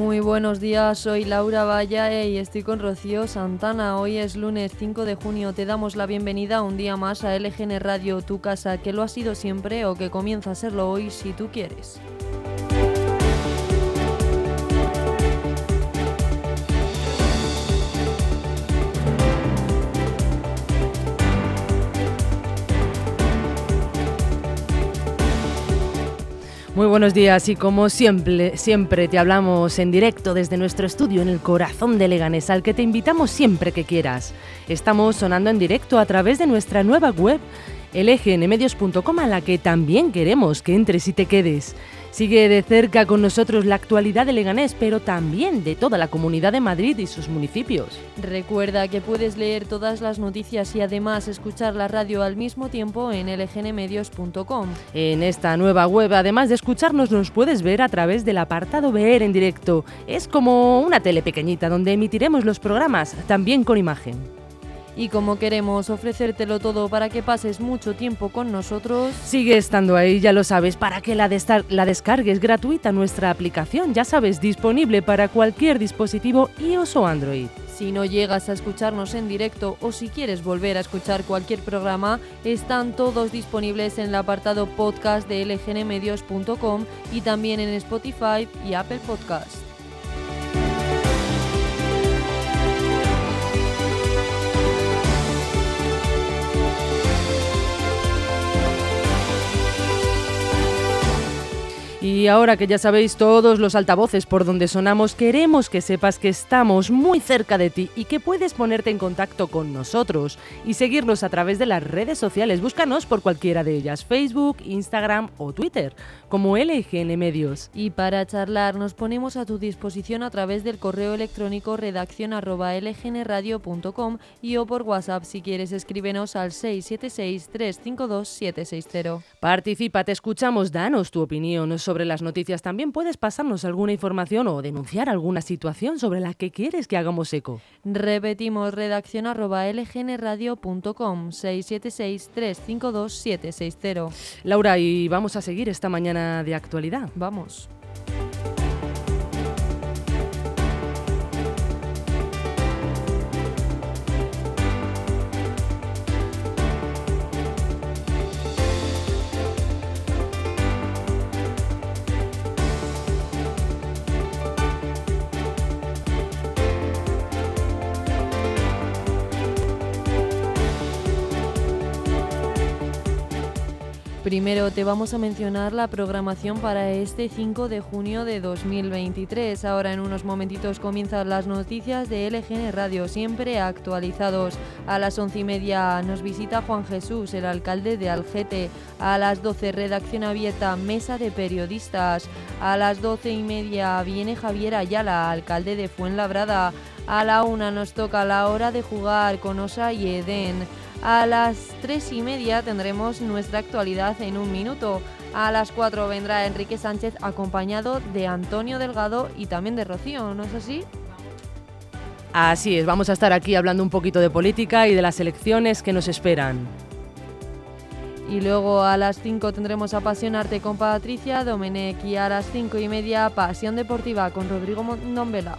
Muy buenos días, soy Laura Valla y estoy con Rocío Santana. Hoy es lunes 5 de junio, te damos la bienvenida un día más a LGN Radio, tu casa, que lo ha sido siempre o que comienza a serlo hoy si tú quieres. Muy buenos días y como siempre, siempre te hablamos en directo desde nuestro estudio en el corazón de Leganés, al que te invitamos siempre que quieras. Estamos sonando en directo a través de nuestra nueva web lgnmedios.com a la que también queremos que entres y te quedes. Sigue de cerca con nosotros la actualidad de Leganés, pero también de toda la comunidad de Madrid y sus municipios. Recuerda que puedes leer todas las noticias y además escuchar la radio al mismo tiempo en lgnmedios.com. En esta nueva web, además de escucharnos, nos puedes ver a través del apartado Ver en directo. Es como una tele pequeñita donde emitiremos los programas, también con imagen. Y como queremos ofrecértelo todo para que pases mucho tiempo con nosotros, Sigue estando ahí, ya lo sabes, para que la, descargues gratuita nuestra aplicación, ya sabes, disponible para cualquier dispositivo iOS o Android. si no llegas a escucharnos en directo o si quieres volver a escuchar cualquier programa, están todos disponibles en el apartado podcast de lgnmedios.com y también en Spotify y Apple Podcast. Y ahora que ya sabéis todos los altavoces por donde sonamos, queremos que sepas que estamos muy cerca de ti y que puedes ponerte en contacto con nosotros y seguirnos a través de las redes sociales. Búscanos por cualquiera de ellas, Facebook, Instagram o Twitter, como LGN Medios. Y para charlar nos ponemos a tu disposición a través del correo electrónico redacción arroba lgnradio.com y o por WhatsApp si quieres escríbenos al 676-352-760. Participa, te escuchamos, danos tu opinión sobre las noticias. También puedes pasarnos alguna información o denunciar alguna situación sobre la que quieres que hagamos eco. Repetimos redacción arroba lgnradio.com 676-352-760. Laura, y vamos a seguir esta mañana de actualidad. Vamos. Primero te vamos a mencionar la programación para este 5 de junio de 2023. Ahora en unos momentitos comienzan las noticias de LGN Radio, siempre actualizados. A las once y media nos visita Juan Jesús, el alcalde de Algete. A las 12 redacción abierta, mesa de periodistas. A las doce y media viene Javier Ayala, alcalde de Fuenlabrada. A la una nos toca la hora de jugar con Osa y Edén. A las tres y media tendremos nuestra actualidad en un minuto. A las 4 vendrá Enrique Sánchez acompañado de Antonio Delgado y también de Rocío, ¿no es así? Así es, vamos a estar aquí hablando un poquito de política y de las elecciones que nos esperan. Y luego a las 5 tendremos Apasionarte con Patricia Domenech y a las 5 y media Pasión Deportiva con Rodrigo Nombela.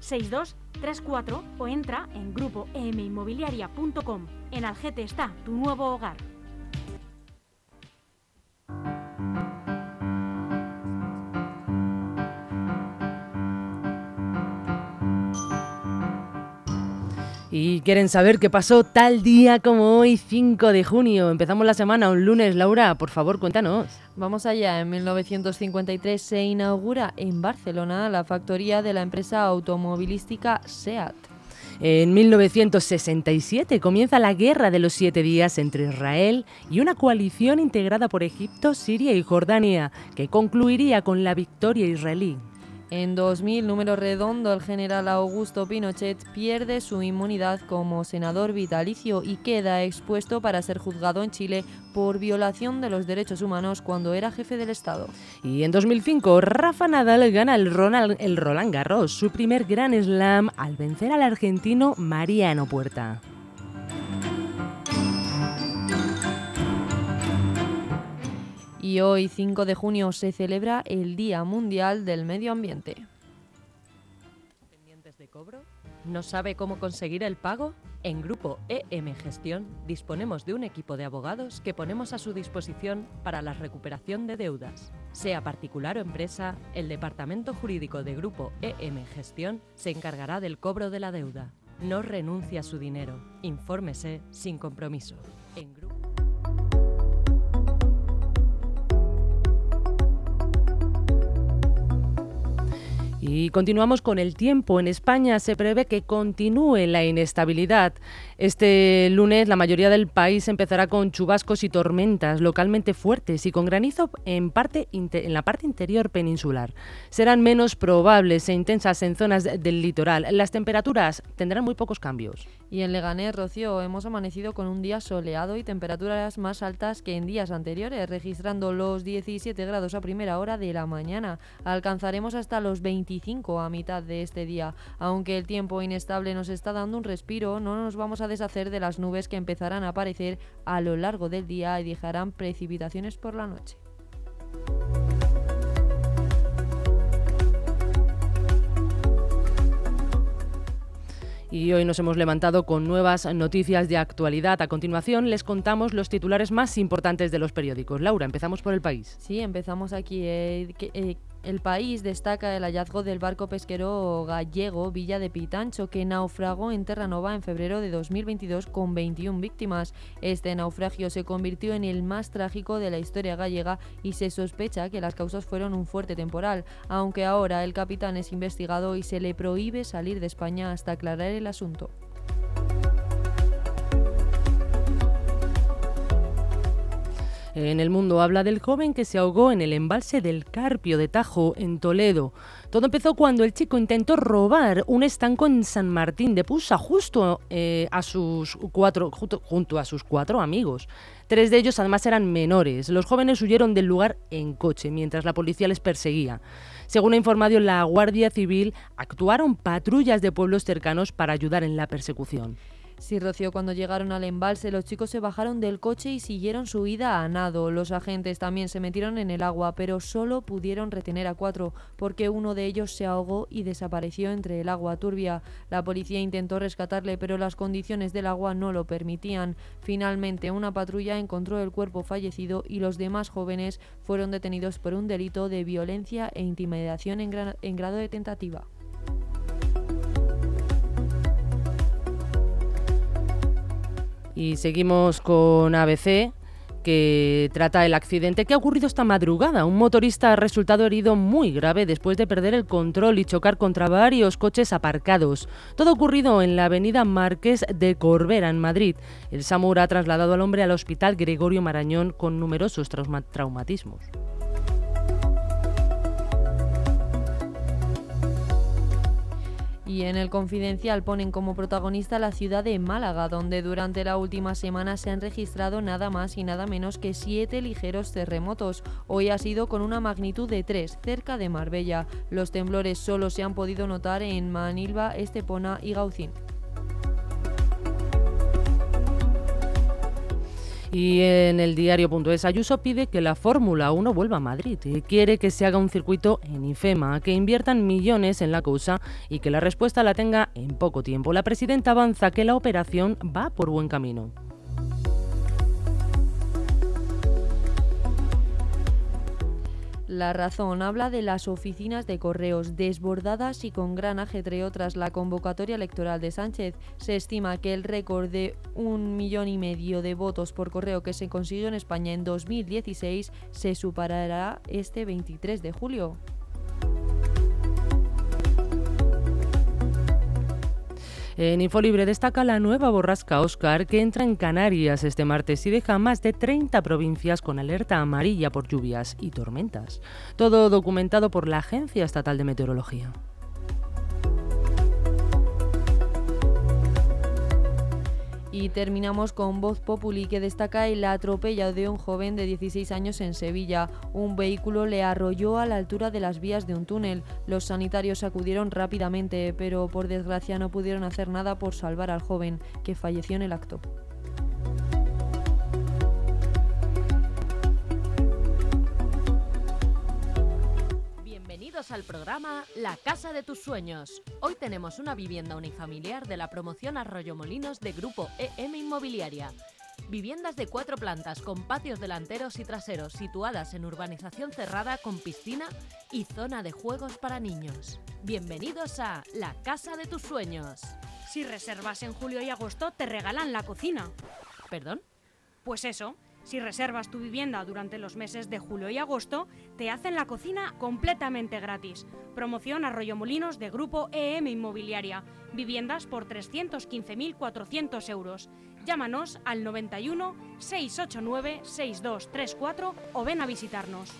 6234 o entra en grupoeminmobiliaria.com. En Algete está tu nuevo hogar. Y quieren saber qué pasó tal día como hoy, 5 de junio. Empezamos la semana, un lunes. Laura, por favor, cuéntanos. Vamos allá. En 1953 se inaugura en Barcelona la factoría de la empresa automovilística SEAT. En 1967 comienza la Guerra de los Siete Días entre Israel y una coalición integrada por Egipto, Siria y Jordania, que concluiría con la victoria israelí. En 2000, número redondo, el general Augusto Pinochet pierde su inmunidad como senador vitalicio y queda expuesto para ser juzgado en Chile por violación de los derechos humanos cuando era jefe del Estado. Y en 2005, Rafa Nadal gana el, el Roland Garros, su primer Gran Slam, al vencer al argentino Mariano Puerta. Y hoy 5 de junio se celebra el Día Mundial del Medio Ambiente. ¿Pendientes de cobro? ¿No sabe cómo conseguir el pago? En Grupo EM Gestión disponemos de un equipo de abogados que ponemos a su disposición para la recuperación de deudas. Sea particular o empresa, el Departamento Jurídico de Grupo EM Gestión se encargará del cobro de la deuda. No renuncie a su dinero. Infórmese sin compromiso. En Y continuamos con el tiempo. En España se prevé que continúe la inestabilidad. Este lunes la mayoría del país empezará con chubascos y tormentas localmente fuertes y con granizo en, parte en la parte interior peninsular. Serán menos probables e intensas en zonas del litoral. Las temperaturas tendrán muy pocos cambios. Y en Leganés, Rocío, hemos amanecido con un día soleado y temperaturas más altas que en días anteriores, registrando los 17 grados a primera hora de la mañana. Alcanzaremos hasta los 25 a mitad de este día. Aunque el tiempo inestable nos está dando un respiro, no nos vamos a deshacer de las nubes que empezarán a aparecer a lo largo del día y dejarán precipitaciones por la noche. Y hoy nos hemos levantado con nuevas noticias de actualidad. A continuación les contamos los titulares más importantes de los periódicos. Laura, empezamos por el país. Sí, empezamos aquí. Eh, eh, el país destaca el hallazgo del barco pesquero gallego Villa de Pitancho, que naufragó en Terranova en febrero de 2022 con 21 víctimas. Este naufragio se convirtió en el más trágico de la historia gallega y se sospecha que las causas fueron un fuerte temporal, aunque ahora el capitán es investigado y se le prohíbe salir de España hasta aclarar el asunto. En el mundo habla del joven que se ahogó en el embalse del Carpio de Tajo, en Toledo. Todo empezó cuando el chico intentó robar un estanco en San Martín de Pusa justo, eh, a sus cuatro, junto a sus cuatro amigos. Tres de ellos además eran menores. Los jóvenes huyeron del lugar en coche mientras la policía les perseguía. Según ha informado la Guardia Civil, actuaron patrullas de pueblos cercanos para ayudar en la persecución. Sí, Rocío, cuando llegaron al embalse, los chicos se bajaron del coche y siguieron su ida a nado. Los agentes también se metieron en el agua, pero solo pudieron retener a cuatro, porque uno de ellos se ahogó y desapareció entre el agua turbia. La policía intentó rescatarle, pero las condiciones del agua no lo permitían. Finalmente, una patrulla encontró el cuerpo fallecido y los demás jóvenes fueron detenidos por un delito de violencia e intimidación en grado de tentativa. Y seguimos con ABC que trata el accidente que ha ocurrido esta madrugada. Un motorista ha resultado herido muy grave después de perder el control y chocar contra varios coches aparcados. Todo ocurrido en la avenida Márquez de Corbera, en Madrid. El SAMUR ha trasladado al hombre al hospital Gregorio Marañón con numerosos traumatismos. Y en el confidencial ponen como protagonista la ciudad de Málaga, donde durante la última semana se han registrado nada más y nada menos que siete ligeros terremotos. Hoy ha sido con una magnitud de 3, cerca de Marbella. Los temblores solo se han podido notar en Manilva, Estepona y Gaucín. Y en el diario.es Ayuso pide que la Fórmula 1 vuelva a Madrid y quiere que se haga un circuito en IFEMA, que inviertan millones en la causa y que la respuesta la tenga en poco tiempo. La presidenta avanza que la operación va por buen camino. La razón habla de las oficinas de correos desbordadas y con gran ajetreo tras la convocatoria electoral de Sánchez. Se estima que el récord de un millón y medio de votos por correo que se consiguió en España en 2016 se superará este 23 de julio. En Infolibre destaca la nueva borrasca Oscar que entra en Canarias este martes y deja más de 30 provincias con alerta amarilla por lluvias y tormentas. Todo documentado por la Agencia Estatal de Meteorología. Y terminamos con Voz Populi que destaca el atropello de un joven de 16 años en Sevilla. Un vehículo le arrolló a la altura de las vías de un túnel. Los sanitarios acudieron rápidamente, pero por desgracia no pudieron hacer nada por salvar al joven, que falleció en el acto. Al programa La Casa de tus Sueños. Hoy tenemos una vivienda unifamiliar de la promoción Arroyo Molinos de Grupo EM Inmobiliaria. Viviendas de cuatro plantas con patios delanteros y traseros situadas en urbanización cerrada con piscina y zona de juegos para niños. Bienvenidos a La Casa de tus Sueños. Si reservas en julio y agosto te regalan la cocina. ¿Perdón? Pues eso. Si reservas tu vivienda durante los meses de julio y agosto, te hacen la cocina completamente gratis. Promoción Arroyo Molinos de Grupo EM Inmobiliaria. Viviendas por 315.400 euros. Llámanos al 91 689 6234 o ven a visitarnos.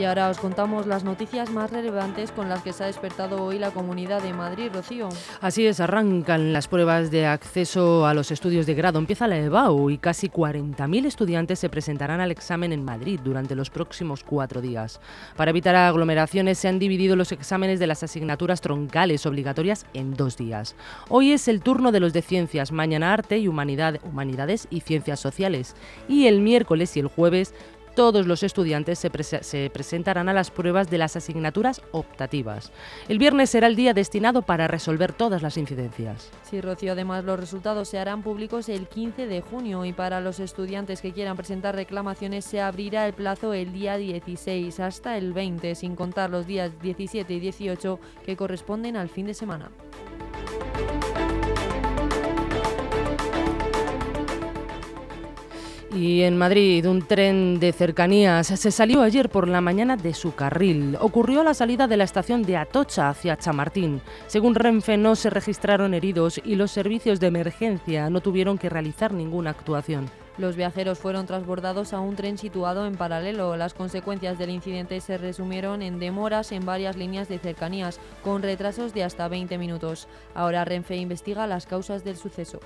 Y ahora os contamos las noticias más relevantes con las que se ha despertado hoy la Comunidad de Madrid, Rocío. Así es, arrancan las pruebas de acceso a los estudios de grado. Empieza la EBAU y casi 40.000 estudiantes se presentarán al examen en Madrid durante los próximos cuatro días. Para evitar aglomeraciones se han dividido los exámenes de las asignaturas troncales obligatorias en dos días. Hoy es el turno de los de ciencias, mañana arte y humanidades y ciencias sociales. Y el miércoles y el jueves todos los estudiantes se, presentarán a las pruebas de las asignaturas optativas. El viernes será el día destinado para resolver todas las incidencias. Sí, Rocío, además los resultados se harán públicos el 15 de junio y para los estudiantes que quieran presentar reclamaciones se abrirá el plazo el día 16 hasta el 20, sin contar los días 17 y 18 que corresponden al fin de semana. Y en Madrid, un tren de cercanías se salió ayer por la mañana de su carril. Ocurrió a la salida de la estación de Atocha hacia Chamartín. Según Renfe, no se registraron heridos y los servicios de emergencia no tuvieron que realizar ninguna actuación. Los viajeros fueron transbordados a un tren situado en paralelo. Las consecuencias del incidente se resumieron en demoras en varias líneas de cercanías, con retrasos de hasta 20 minutos. Ahora Renfe investiga las causas del suceso.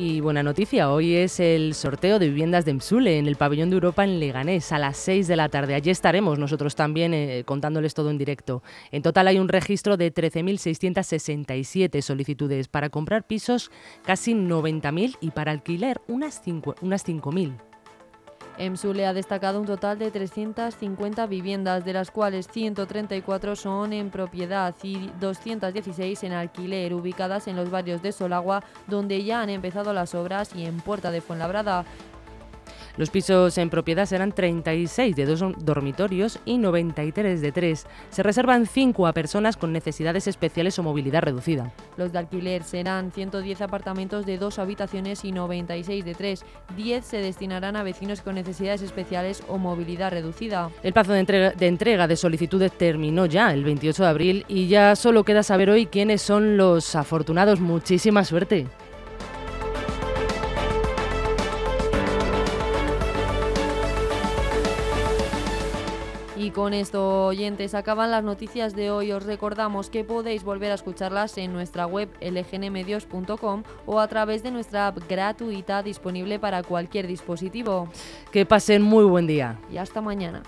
Y buena noticia, hoy es el sorteo de viviendas de Msule en el Pabellón de Europa en Leganés a las 6 de la tarde. Allí estaremos nosotros también eh, contándoles todo en directo. En total hay un registro de 13.667 solicitudes para comprar pisos, casi 90.000 y para alquiler unas 5.000. EMSULE ha destacado un total de 350 viviendas, de las cuales 134 son en propiedad y 216 en alquiler, ubicadas en los barrios de Solagua, donde ya han empezado las obras, y en Puerta de Fuenlabrada. Los pisos en propiedad serán 36 de dos dormitorios y 93 de tres. Se reservan 5 a personas con necesidades especiales o movilidad reducida. Los de alquiler serán 110 apartamentos de dos habitaciones y 96 de tres. 10 se destinarán a vecinos con necesidades especiales o movilidad reducida. El plazo de entrega, de entrega de solicitudes terminó ya el 28 de abril y ya solo queda saber hoy quiénes son los afortunados. Muchísima suerte. Y con esto, oyentes, acaban las noticias de hoy. Os recordamos que podéis volver a escucharlas en nuestra web lgnmedios.com o a través de nuestra app gratuita disponible para cualquier dispositivo. Que pasen muy buen día. Y hasta mañana.